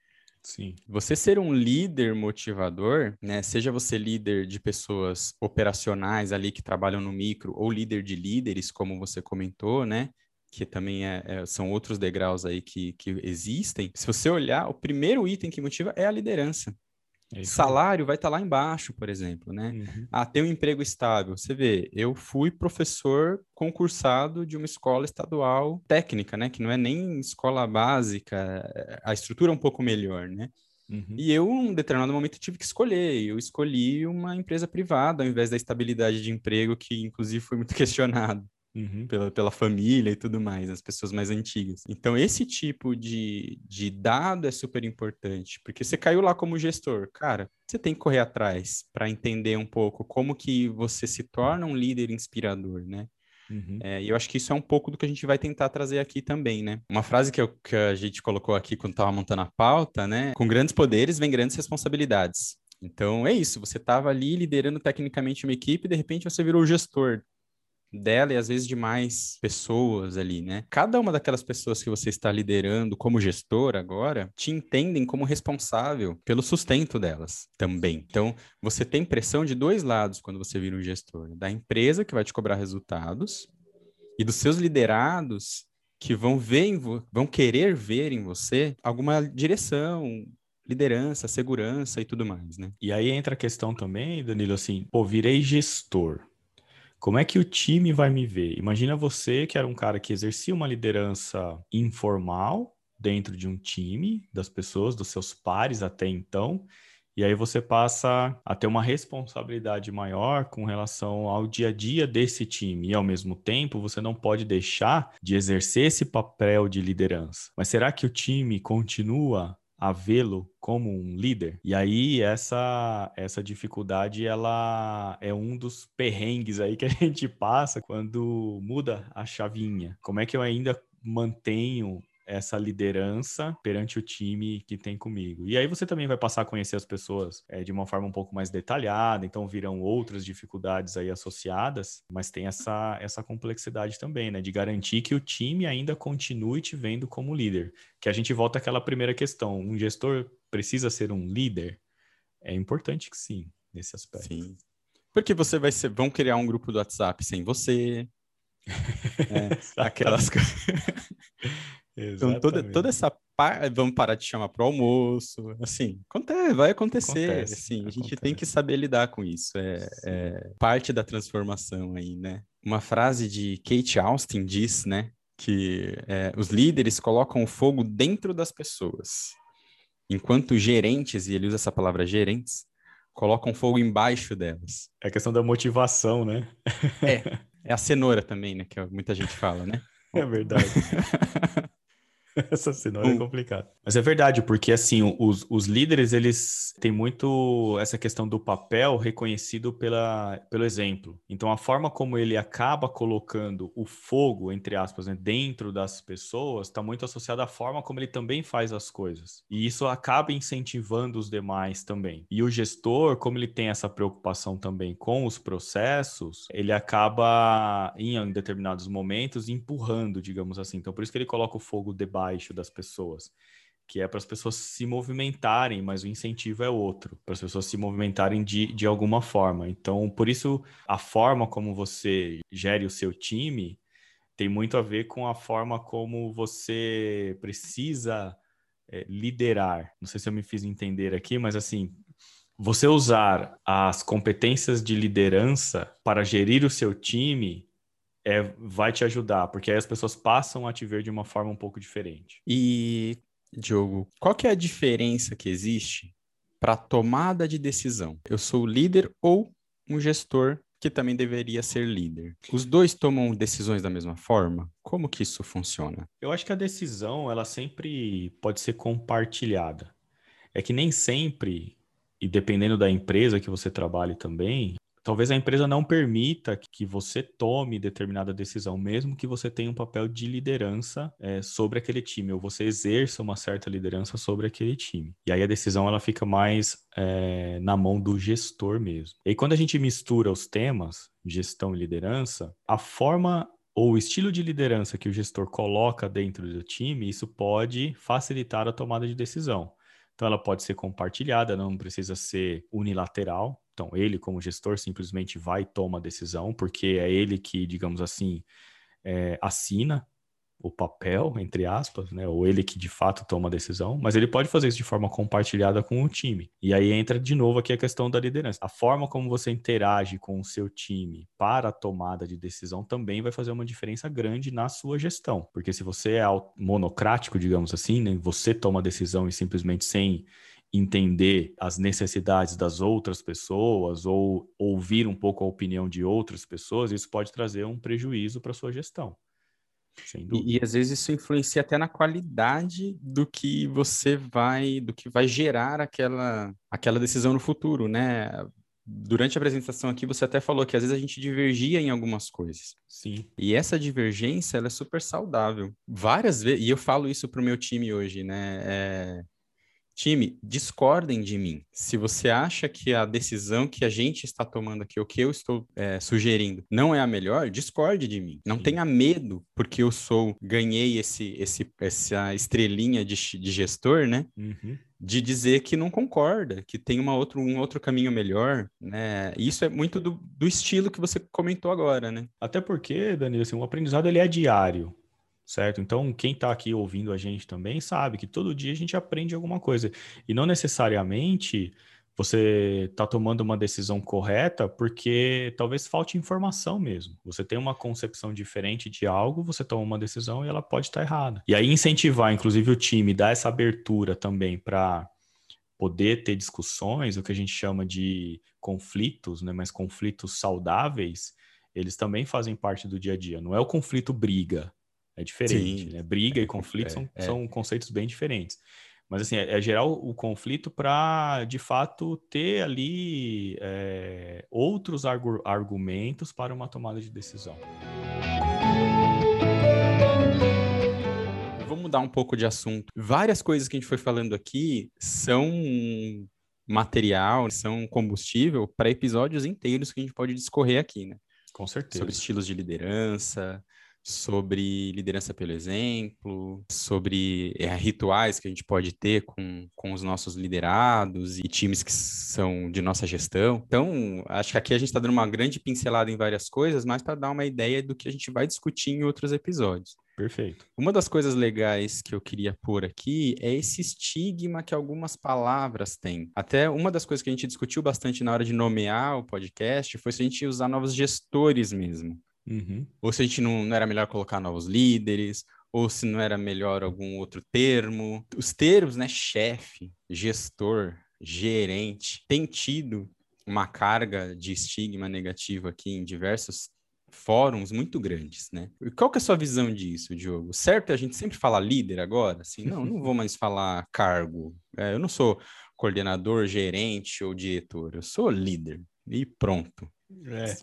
Sim. Você ser um líder motivador, né? Seja você líder de pessoas operacionais ali que trabalham no micro, ou líder de líderes, como você comentou, né? que também é, é, são outros degraus aí que, que existem, se você olhar, o primeiro item que motiva é a liderança. É Salário vai estar tá lá embaixo, por exemplo, né? Uhum. Ah, ter um emprego estável. Você vê, eu fui professor concursado de uma escola estadual técnica, né? Que não é nem escola básica, a estrutura é um pouco melhor, né? Uhum. E eu, em um determinado momento, tive que escolher. Eu escolhi uma empresa privada ao invés da estabilidade de emprego, que inclusive foi muito questionado. Uhum. Pela, pela família e tudo mais, as pessoas mais antigas. Então, esse tipo de, de dado é super importante, porque você caiu lá como gestor, cara, você tem que correr atrás para entender um pouco como que você se torna um líder inspirador, né? Uhum. É, e eu acho que isso é um pouco do que a gente vai tentar trazer aqui também, né? Uma frase que, eu, que a gente colocou aqui quando estava montando a pauta, né? Com grandes poderes vem grandes responsabilidades. Então é isso, você estava ali liderando tecnicamente uma equipe e de repente você virou gestor dela e às vezes de mais pessoas ali, né? Cada uma daquelas pessoas que você está liderando como gestor agora te entendem como responsável pelo sustento delas também. Então, você tem pressão de dois lados quando você vira um gestor, da empresa que vai te cobrar resultados e dos seus liderados que vão ver vão querer ver em você alguma direção, liderança, segurança e tudo mais, né? E aí entra a questão também, Danilo, assim, pô, virei gestor. Como é que o time vai me ver? Imagina você que era um cara que exercia uma liderança informal dentro de um time, das pessoas, dos seus pares até então, e aí você passa a ter uma responsabilidade maior com relação ao dia a dia desse time. E ao mesmo tempo, você não pode deixar de exercer esse papel de liderança. Mas será que o time continua a vê-lo como um líder. E aí essa essa dificuldade ela é um dos perrengues aí que a gente passa quando muda a chavinha. Como é que eu ainda mantenho essa liderança perante o time que tem comigo. E aí você também vai passar a conhecer as pessoas é, de uma forma um pouco mais detalhada, então virão outras dificuldades aí associadas, mas tem essa, essa complexidade também, né? De garantir que o time ainda continue te vendo como líder. Que a gente volta àquela primeira questão: um gestor precisa ser um líder? É importante que sim, nesse aspecto. Sim. Porque você vai ser, vão criar um grupo do WhatsApp sem você. é, aquelas coisas. Então, toda, toda essa parte, vamos parar de chamar para o almoço, assim, acontece, vai acontecer, acontece, assim, acontece. a gente tem que saber lidar com isso, é, é, parte da transformação aí, né? Uma frase de Kate Austin diz, né, que é, os líderes colocam o fogo dentro das pessoas, enquanto gerentes, e ele usa essa palavra gerentes, colocam fogo embaixo delas. É a questão da motivação, né? é, é a cenoura também, né, que muita gente fala, né? É verdade. Essa cenoura é complicada. Mas é verdade, porque assim, os, os líderes, eles têm muito essa questão do papel reconhecido pela, pelo exemplo. Então, a forma como ele acaba colocando o fogo, entre aspas, né, dentro das pessoas, está muito associada à forma como ele também faz as coisas. E isso acaba incentivando os demais também. E o gestor, como ele tem essa preocupação também com os processos, ele acaba, em determinados momentos, empurrando, digamos assim. Então, por isso que ele coloca o fogo debaixo das pessoas que é para as pessoas se movimentarem, mas o incentivo é outro, para as pessoas se movimentarem de, de alguma forma. Então, por isso, a forma como você gere o seu time tem muito a ver com a forma como você precisa é, liderar. Não sei se eu me fiz entender aqui, mas assim, você usar as competências de liderança para gerir o seu time é, vai te ajudar, porque aí as pessoas passam a te ver de uma forma um pouco diferente. E, Diogo, qual que é a diferença que existe para tomada de decisão? Eu sou líder ou um gestor que também deveria ser líder. Os dois tomam decisões da mesma forma? Como que isso funciona? Eu acho que a decisão, ela sempre pode ser compartilhada. É que nem sempre, e dependendo da empresa que você trabalhe também, talvez a empresa não permita que você tome determinada decisão, mesmo que você tenha um papel de liderança é, sobre aquele time, ou você exerça uma certa liderança sobre aquele time. E aí a decisão ela fica mais é, na mão do gestor mesmo. E quando a gente mistura os temas, gestão e liderança, a forma ou o estilo de liderança que o gestor coloca dentro do time, isso pode facilitar a tomada de decisão. Então, ela pode ser compartilhada, não precisa ser unilateral. Então, ele, como gestor, simplesmente vai e toma a decisão, porque é ele que, digamos assim, é, assina o papel, entre aspas, né? Ou ele que de fato toma a decisão, mas ele pode fazer isso de forma compartilhada com o time. E aí entra de novo aqui a questão da liderança. A forma como você interage com o seu time para a tomada de decisão também vai fazer uma diferença grande na sua gestão. Porque se você é monocrático, digamos assim, né? Você toma a decisão e simplesmente sem entender as necessidades das outras pessoas ou ouvir um pouco a opinião de outras pessoas, isso pode trazer um prejuízo para sua gestão. E, e, às vezes isso influencia até na qualidade do que você vai, do que vai gerar aquela, aquela decisão no futuro, né? Durante a apresentação aqui, você até falou que às vezes a gente divergia em algumas coisas. Sim. E essa divergência, ela é super saudável. Várias vezes, e eu falo isso pro meu time hoje, né? É, Time, discordem de mim. Se você acha que a decisão que a gente está tomando aqui, o que eu estou é, sugerindo, não é a melhor, discorde de mim. Não Sim. tenha medo, porque eu sou, ganhei esse, esse, essa estrelinha de, de gestor, né? Uhum de dizer que não concorda, que tem uma outro, um outro caminho melhor, né? Isso é muito do, do estilo que você comentou agora, né? Até porque, Danilo, assim, o aprendizado ele é diário certo? Então, quem está aqui ouvindo a gente também sabe que todo dia a gente aprende alguma coisa. E não necessariamente você está tomando uma decisão correta porque talvez falte informação mesmo. Você tem uma concepção diferente de algo, você toma uma decisão e ela pode estar tá errada. E aí incentivar, inclusive, o time, dar essa abertura também para poder ter discussões, o que a gente chama de conflitos, né? mas conflitos saudáveis, eles também fazem parte do dia a dia. Não é o conflito briga, é diferente, Sim. né? Briga é, e conflito é, são, é. são conceitos bem diferentes. Mas, assim, é, é gerar o, o conflito para, de fato, ter ali é, outros argu argumentos para uma tomada de decisão. Vamos mudar um pouco de assunto. Várias coisas que a gente foi falando aqui são material, são combustível para episódios inteiros que a gente pode discorrer aqui, né? Com certeza. Sobre estilos de liderança, sobre liderança pelo exemplo, sobre é, rituais que a gente pode ter com, com os nossos liderados e times que são de nossa gestão. Então, acho que aqui a gente está dando uma grande pincelada em várias coisas, mas para dar uma ideia do que a gente vai discutir em outros episódios. Perfeito. Uma das coisas legais que eu queria pôr aqui é esse estigma que algumas palavras têm. Até uma das coisas que a gente discutiu bastante na hora de nomear o podcast foi se a gente usar novos gestores mesmo. Uhum. Ou se a gente não, não era melhor colocar novos líderes, ou se não era melhor algum outro termo. Os termos, né, chefe, gestor, gerente, tem tido uma carga de estigma negativo aqui em diversos fóruns muito grandes, né? E qual que é a sua visão disso, Diogo? Certo é a gente sempre fala líder agora? Assim, não, não vou mais falar cargo. É, eu não sou coordenador, gerente ou diretor, eu sou líder. E pronto. É.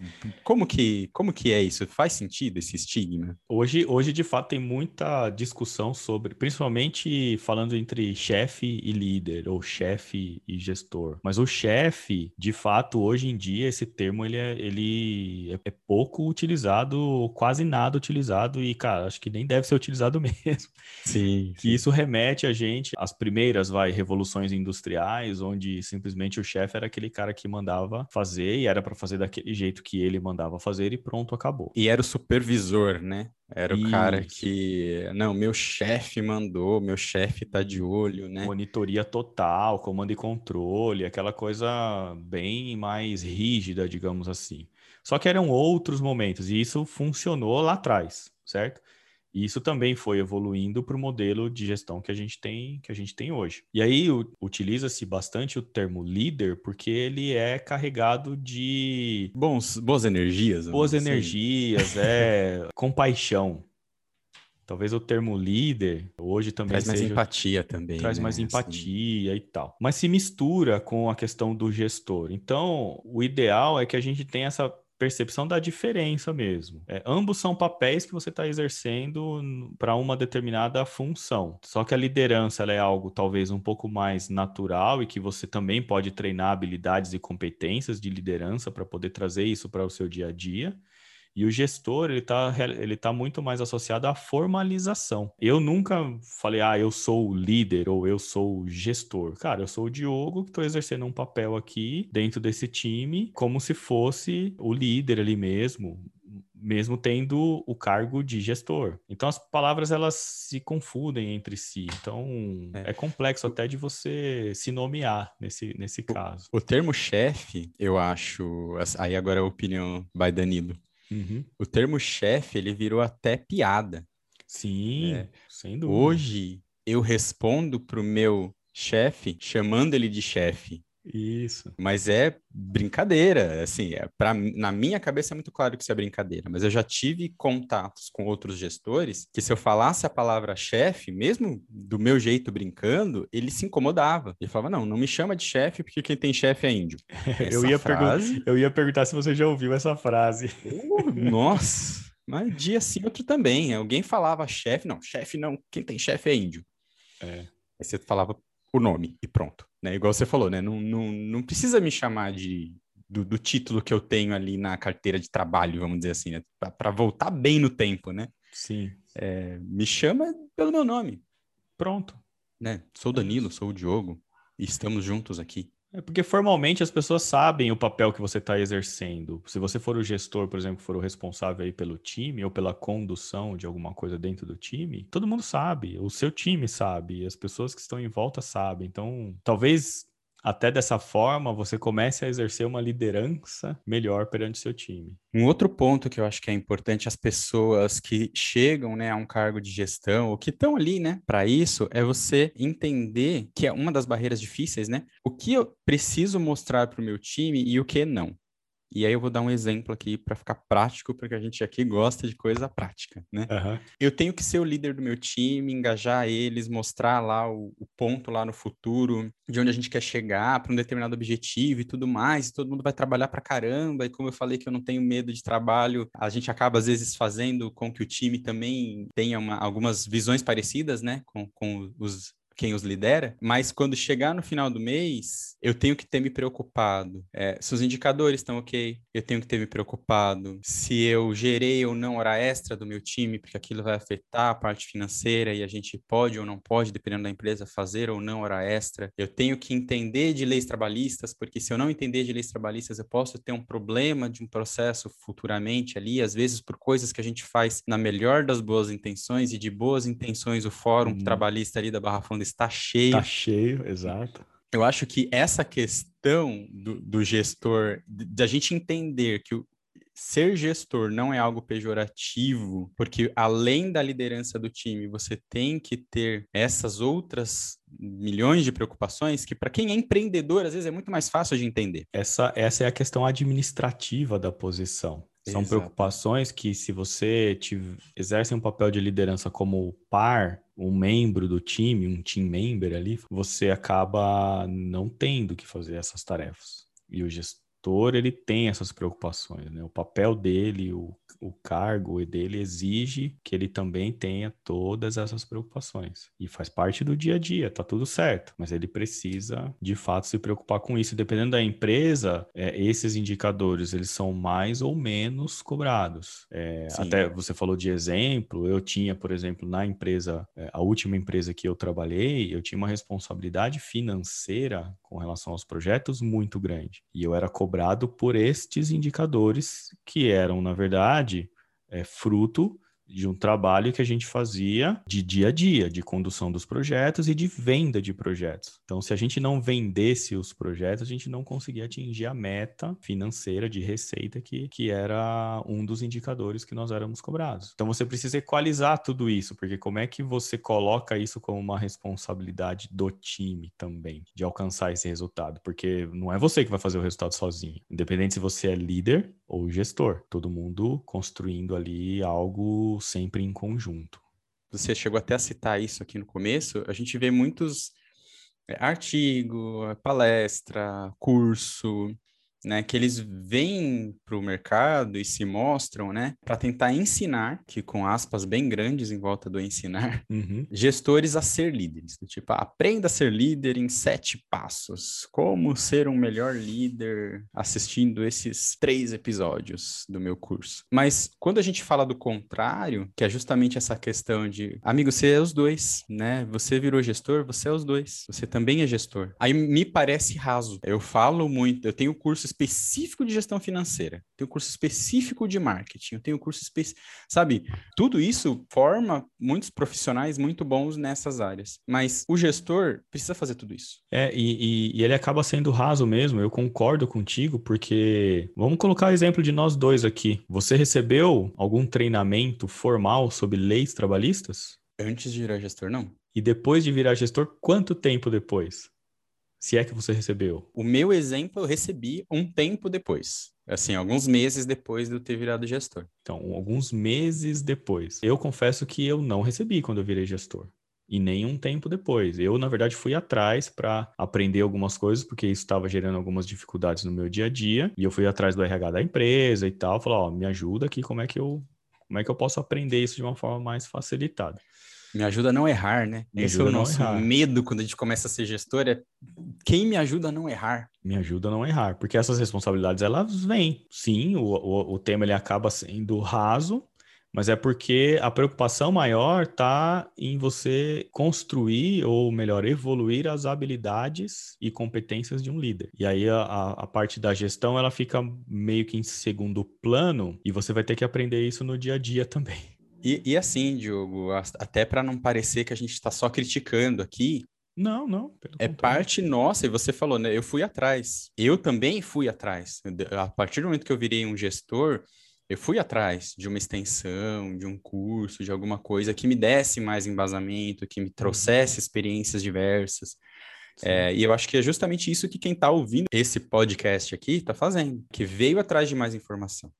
Como, que, como que é isso? Faz sentido esse estigma? Hoje, hoje, de fato, tem muita discussão sobre, principalmente falando entre chefe e líder, ou chefe e gestor. Mas o chefe, de fato, hoje em dia, esse termo ele é, ele é, é pouco utilizado, quase nada utilizado, e, cara, acho que nem deve ser utilizado mesmo. Sim. Que isso remete a gente às primeiras, vai, revoluções industriais, onde simplesmente o chefe era aquele cara que mandava fazer e era para fazer daquele daquele jeito que ele mandava fazer e pronto, acabou. E era o supervisor, né? Era Isso. o cara que, não, meu chefe mandou, meu chefe tá de olho, né? Monitoria total, comando e controle, aquela coisa bem mais rígida, digamos assim. Só que eram outros momentos e isso funcionou lá atrás, certo? E isso também foi evoluindo para o modelo de gestão que a gente tem, que a gente tem hoje. E aí utiliza-se bastante o termo líder porque ele é carregado de bons, boas energias. Boas energias, é compaixão. Talvez o termo líder hoje também traz mais empatia também. Traz né? mais empatia assim. e tal. Mas se mistura com a questão do gestor. Então, o ideal é que a gente tenha essa percepção da diferença mesmo. É, ambos são papéis que você está exercendo para uma determinada função. Só que a liderança é algo talvez um pouco mais natural e que você também pode treinar habilidades e competências de liderança para poder trazer isso para o seu dia a dia. E o gestor, ele está ele tá muito mais associado à formalização. Eu nunca falei, ah, eu sou o líder ou eu sou o gestor. Cara, eu sou o Diogo que estou exercendo um papel aqui dentro desse time como se fosse o líder ali mesmo, mesmo tendo o cargo de gestor. Então as palavras elas se confundem entre si. Então é, é complexo até de você se nomear nesse, nesse caso. O, o termo chefe, eu acho, aí agora é a opinião by Danilo. Uhum. O termo chefe, ele virou até piada. Sim, é. sem dúvida. Hoje, eu respondo pro meu chefe chamando ele de chefe. Isso. Mas é brincadeira, assim, é, pra, na minha cabeça é muito claro que isso é brincadeira, mas eu já tive contatos com outros gestores que se eu falasse a palavra chefe, mesmo do meu jeito brincando, ele se incomodava. Ele falava, não, não me chama de chefe porque quem tem chefe é índio. eu, ia frase... eu ia perguntar se você já ouviu essa frase. Uh, nossa! Mas dia sim, outro também. Alguém falava chefe, não, chefe não, quem tem chefe é índio. É. Aí você falava o nome e pronto. Né? Igual você falou, né? Não, não, não precisa me chamar de, do, do título que eu tenho ali na carteira de trabalho, vamos dizer assim, né? Para voltar bem no tempo, né? Sim. É, me chama pelo meu nome. Pronto. Né? Sou o Danilo, sou o Diogo e estamos juntos aqui. É porque formalmente as pessoas sabem o papel que você está exercendo. Se você for o gestor, por exemplo, for o responsável aí pelo time ou pela condução de alguma coisa dentro do time, todo mundo sabe, o seu time sabe, as pessoas que estão em volta sabem. Então, talvez até dessa forma você comece a exercer uma liderança melhor perante seu time. Um outro ponto que eu acho que é importante as pessoas que chegam, né, a um cargo de gestão ou que estão ali, né, para isso é você entender que é uma das barreiras difíceis, né? O que eu preciso mostrar para o meu time e o que não. E aí eu vou dar um exemplo aqui para ficar prático, porque a gente aqui gosta de coisa prática, né? Uhum. Eu tenho que ser o líder do meu time, engajar eles, mostrar lá o, o ponto lá no futuro, de onde a gente quer chegar para um determinado objetivo e tudo mais. E todo mundo vai trabalhar para caramba. E como eu falei que eu não tenho medo de trabalho, a gente acaba às vezes fazendo com que o time também tenha uma, algumas visões parecidas, né? Com, com os quem os lidera, mas quando chegar no final do mês, eu tenho que ter me preocupado é, se os indicadores estão ok, eu tenho que ter me preocupado se eu gerei ou não hora extra do meu time, porque aquilo vai afetar a parte financeira e a gente pode ou não pode, dependendo da empresa, fazer ou não hora extra. Eu tenho que entender de leis trabalhistas, porque se eu não entender de leis trabalhistas, eu posso ter um problema de um processo futuramente ali, às vezes por coisas que a gente faz na melhor das boas intenções e de boas intenções, o fórum hum. trabalhista ali da Barra Funda está cheio. Está cheio, exato. Eu acho que essa questão do, do gestor, da gente entender que o, ser gestor não é algo pejorativo, porque além da liderança do time, você tem que ter essas outras milhões de preocupações que para quem é empreendedor às vezes é muito mais fácil de entender. Essa essa é a questão administrativa da posição. São Exato. preocupações que, se você te, exerce um papel de liderança como par, um membro do time, um team member ali, você acaba não tendo que fazer essas tarefas. E o gestor, ele tem essas preocupações, né? O papel dele, o o cargo dele exige que ele também tenha todas essas preocupações. E faz parte do dia a dia, tá tudo certo. Mas ele precisa, de fato, se preocupar com isso. Dependendo da empresa, é, esses indicadores, eles são mais ou menos cobrados. É, até você falou de exemplo, eu tinha, por exemplo, na empresa, é, a última empresa que eu trabalhei, eu tinha uma responsabilidade financeira com relação aos projetos muito grande. E eu era cobrado por estes indicadores que eram, na verdade, é fruto de um trabalho que a gente fazia de dia a dia, de condução dos projetos e de venda de projetos. Então, se a gente não vendesse os projetos, a gente não conseguia atingir a meta financeira de receita que, que era um dos indicadores que nós éramos cobrados. Então, você precisa equalizar tudo isso, porque como é que você coloca isso como uma responsabilidade do time também, de alcançar esse resultado? Porque não é você que vai fazer o resultado sozinho. Independente se você é líder ou gestor, todo mundo construindo ali algo sempre em conjunto. Você chegou até a citar isso aqui no começo, a gente vê muitos é, artigo, palestra, curso, né, que eles vêm para o mercado e se mostram, né, para tentar ensinar, que com aspas bem grandes em volta do ensinar, uhum. gestores a ser líderes. Tipo, aprenda a ser líder em sete passos. Como ser um melhor líder assistindo esses três episódios do meu curso. Mas quando a gente fala do contrário, que é justamente essa questão de, amigo, você é os dois, né? Você virou gestor, você é os dois. Você também é gestor. Aí me parece raso. Eu falo muito, eu tenho curso específico de gestão financeira, tenho curso específico de marketing, eu tenho curso específico, sabe? Tudo isso forma muitos profissionais muito bons nessas áreas, mas o gestor precisa fazer tudo isso. É, e, e, e ele acaba sendo raso mesmo, eu concordo contigo, porque vamos colocar o exemplo de nós dois aqui. Você recebeu algum treinamento formal sobre leis trabalhistas? Antes de virar gestor, não. E depois de virar gestor, quanto tempo depois? Se é que você recebeu. O meu exemplo eu recebi um tempo depois. Assim, alguns meses depois de eu ter virado gestor. Então, alguns meses depois. Eu confesso que eu não recebi quando eu virei gestor. E nem um tempo depois. Eu, na verdade, fui atrás para aprender algumas coisas, porque isso estava gerando algumas dificuldades no meu dia a dia. E eu fui atrás do RH da empresa e tal. Falar, ó, me ajuda aqui, como é que eu, como é que eu posso aprender isso de uma forma mais facilitada. Me ajuda a não errar, né? Me Esse é o nosso medo quando a gente começa a ser gestor, é quem me ajuda a não errar. Me ajuda a não errar, porque essas responsabilidades, elas vêm. Sim, o, o, o tema ele acaba sendo raso, mas é porque a preocupação maior está em você construir, ou melhor, evoluir as habilidades e competências de um líder. E aí a, a, parte da gestão, ela fica meio que em segundo plano, e você vai ter que aprender isso no dia a dia também. E, e assim, Diogo, até para não parecer que a gente está só criticando aqui, não, não. É contrário. parte nossa, e você falou, né? Eu fui atrás. Eu também fui atrás. A partir do momento que eu virei um gestor, eu fui atrás de uma extensão, de um curso, de alguma coisa que me desse mais embasamento, que me trouxesse uhum. experiências diversas. É, e eu acho que é justamente isso que quem está ouvindo esse podcast aqui está fazendo, que veio atrás de mais informação.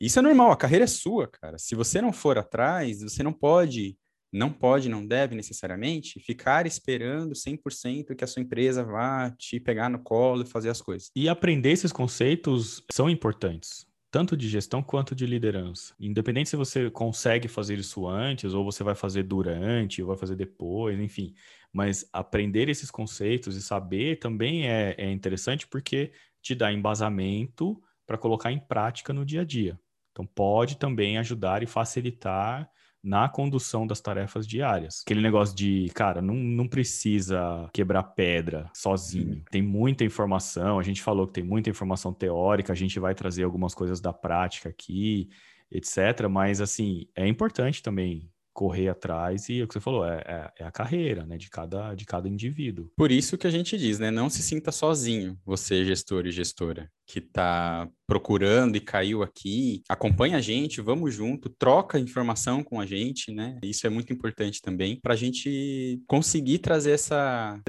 Isso é normal, a carreira é sua, cara. Se você não for atrás, você não pode, não pode, não deve necessariamente ficar esperando 100% que a sua empresa vá te pegar no colo e fazer as coisas. E aprender esses conceitos são importantes tanto de gestão quanto de liderança. Independente se você consegue fazer isso antes, ou você vai fazer durante, ou vai fazer depois, enfim. Mas aprender esses conceitos e saber também é, é interessante porque te dá embasamento para colocar em prática no dia a dia. Então, pode também ajudar e facilitar na condução das tarefas diárias. Aquele negócio de, cara, não, não precisa quebrar pedra sozinho. Uhum. Tem muita informação, a gente falou que tem muita informação teórica, a gente vai trazer algumas coisas da prática aqui, etc. Mas, assim, é importante também correr atrás e é o que você falou, é, é, é, a carreira, né, de cada, de cada indivíduo. Por isso que a gente diz, né, não se sinta sozinho, você gestor e gestora. Que está procurando e caiu aqui, acompanha a gente, vamos junto, troca informação com a gente, né? Isso é muito importante também para a gente conseguir trazer esse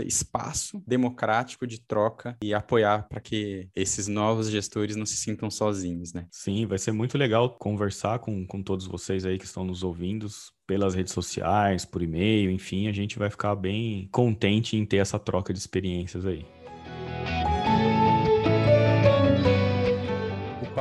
espaço democrático de troca e apoiar para que esses novos gestores não se sintam sozinhos, né? Sim, vai ser muito legal conversar com, com todos vocês aí que estão nos ouvindo pelas redes sociais, por e-mail, enfim, a gente vai ficar bem contente em ter essa troca de experiências aí.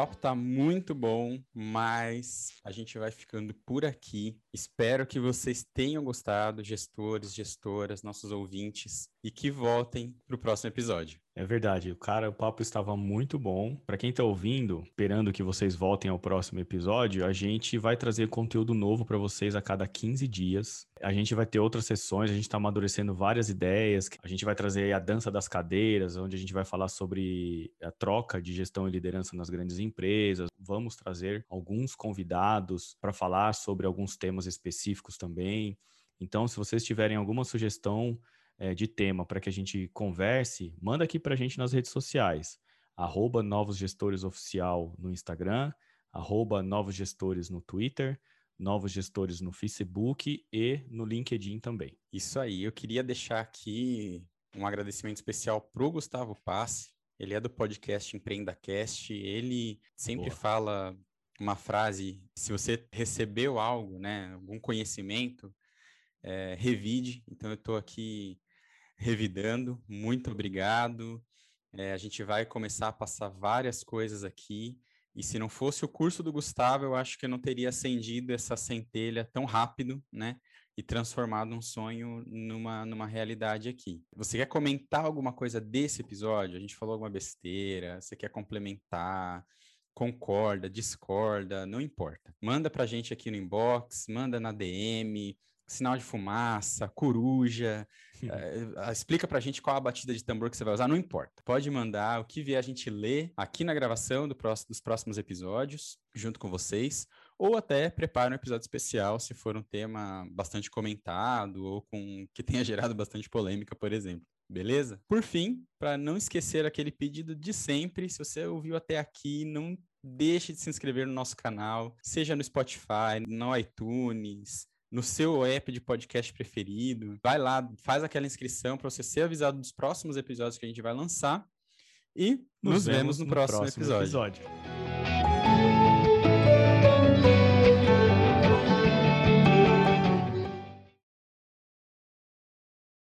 Papo tá muito bom, mas a gente vai ficando por aqui. Espero que vocês tenham gostado, gestores, gestoras, nossos ouvintes, e que voltem para o próximo episódio. É verdade, o cara, o papo estava muito bom. Para quem está ouvindo, esperando que vocês voltem ao próximo episódio, a gente vai trazer conteúdo novo para vocês a cada 15 dias. A gente vai ter outras sessões, a gente está amadurecendo várias ideias. A gente vai trazer a dança das cadeiras, onde a gente vai falar sobre a troca de gestão e liderança nas grandes empresas. Vamos trazer alguns convidados para falar sobre alguns temas específicos também. Então, se vocês tiverem alguma sugestão, é, de tema para que a gente converse, manda aqui para a gente nas redes sociais. Arroba Novos Gestores Oficial no Instagram, arroba Novos Gestores no Twitter, Novos Gestores no Facebook e no LinkedIn também. Isso aí, eu queria deixar aqui um agradecimento especial para o Gustavo Passe. Ele é do podcast EmpreendaCast. Ele sempre Boa. fala uma frase: se você recebeu algo, né, algum conhecimento, é, revide. Então, eu estou aqui revidando. Muito obrigado. É, a gente vai começar a passar várias coisas aqui. E se não fosse o curso do Gustavo, eu acho que eu não teria acendido essa centelha tão rápido, né? E transformado um sonho numa, numa realidade aqui. Você quer comentar alguma coisa desse episódio? A gente falou alguma besteira? Você quer complementar? Concorda, discorda, não importa. Manda pra gente aqui no inbox, manda na DM, sinal de fumaça, coruja. é, explica pra gente qual a batida de tambor que você vai usar, não importa. Pode mandar o que vier a gente ler aqui na gravação do próximo, dos próximos episódios, junto com vocês, ou até prepara um episódio especial se for um tema bastante comentado ou com que tenha gerado bastante polêmica, por exemplo. Beleza? Por fim, para não esquecer aquele pedido de sempre, se você ouviu até aqui, não deixe de se inscrever no nosso canal, seja no Spotify, no iTunes, no seu app de podcast preferido. Vai lá, faz aquela inscrição para você ser avisado dos próximos episódios que a gente vai lançar. E nos, nos vemos, vemos, no, próximo, próximo episódio. episódio.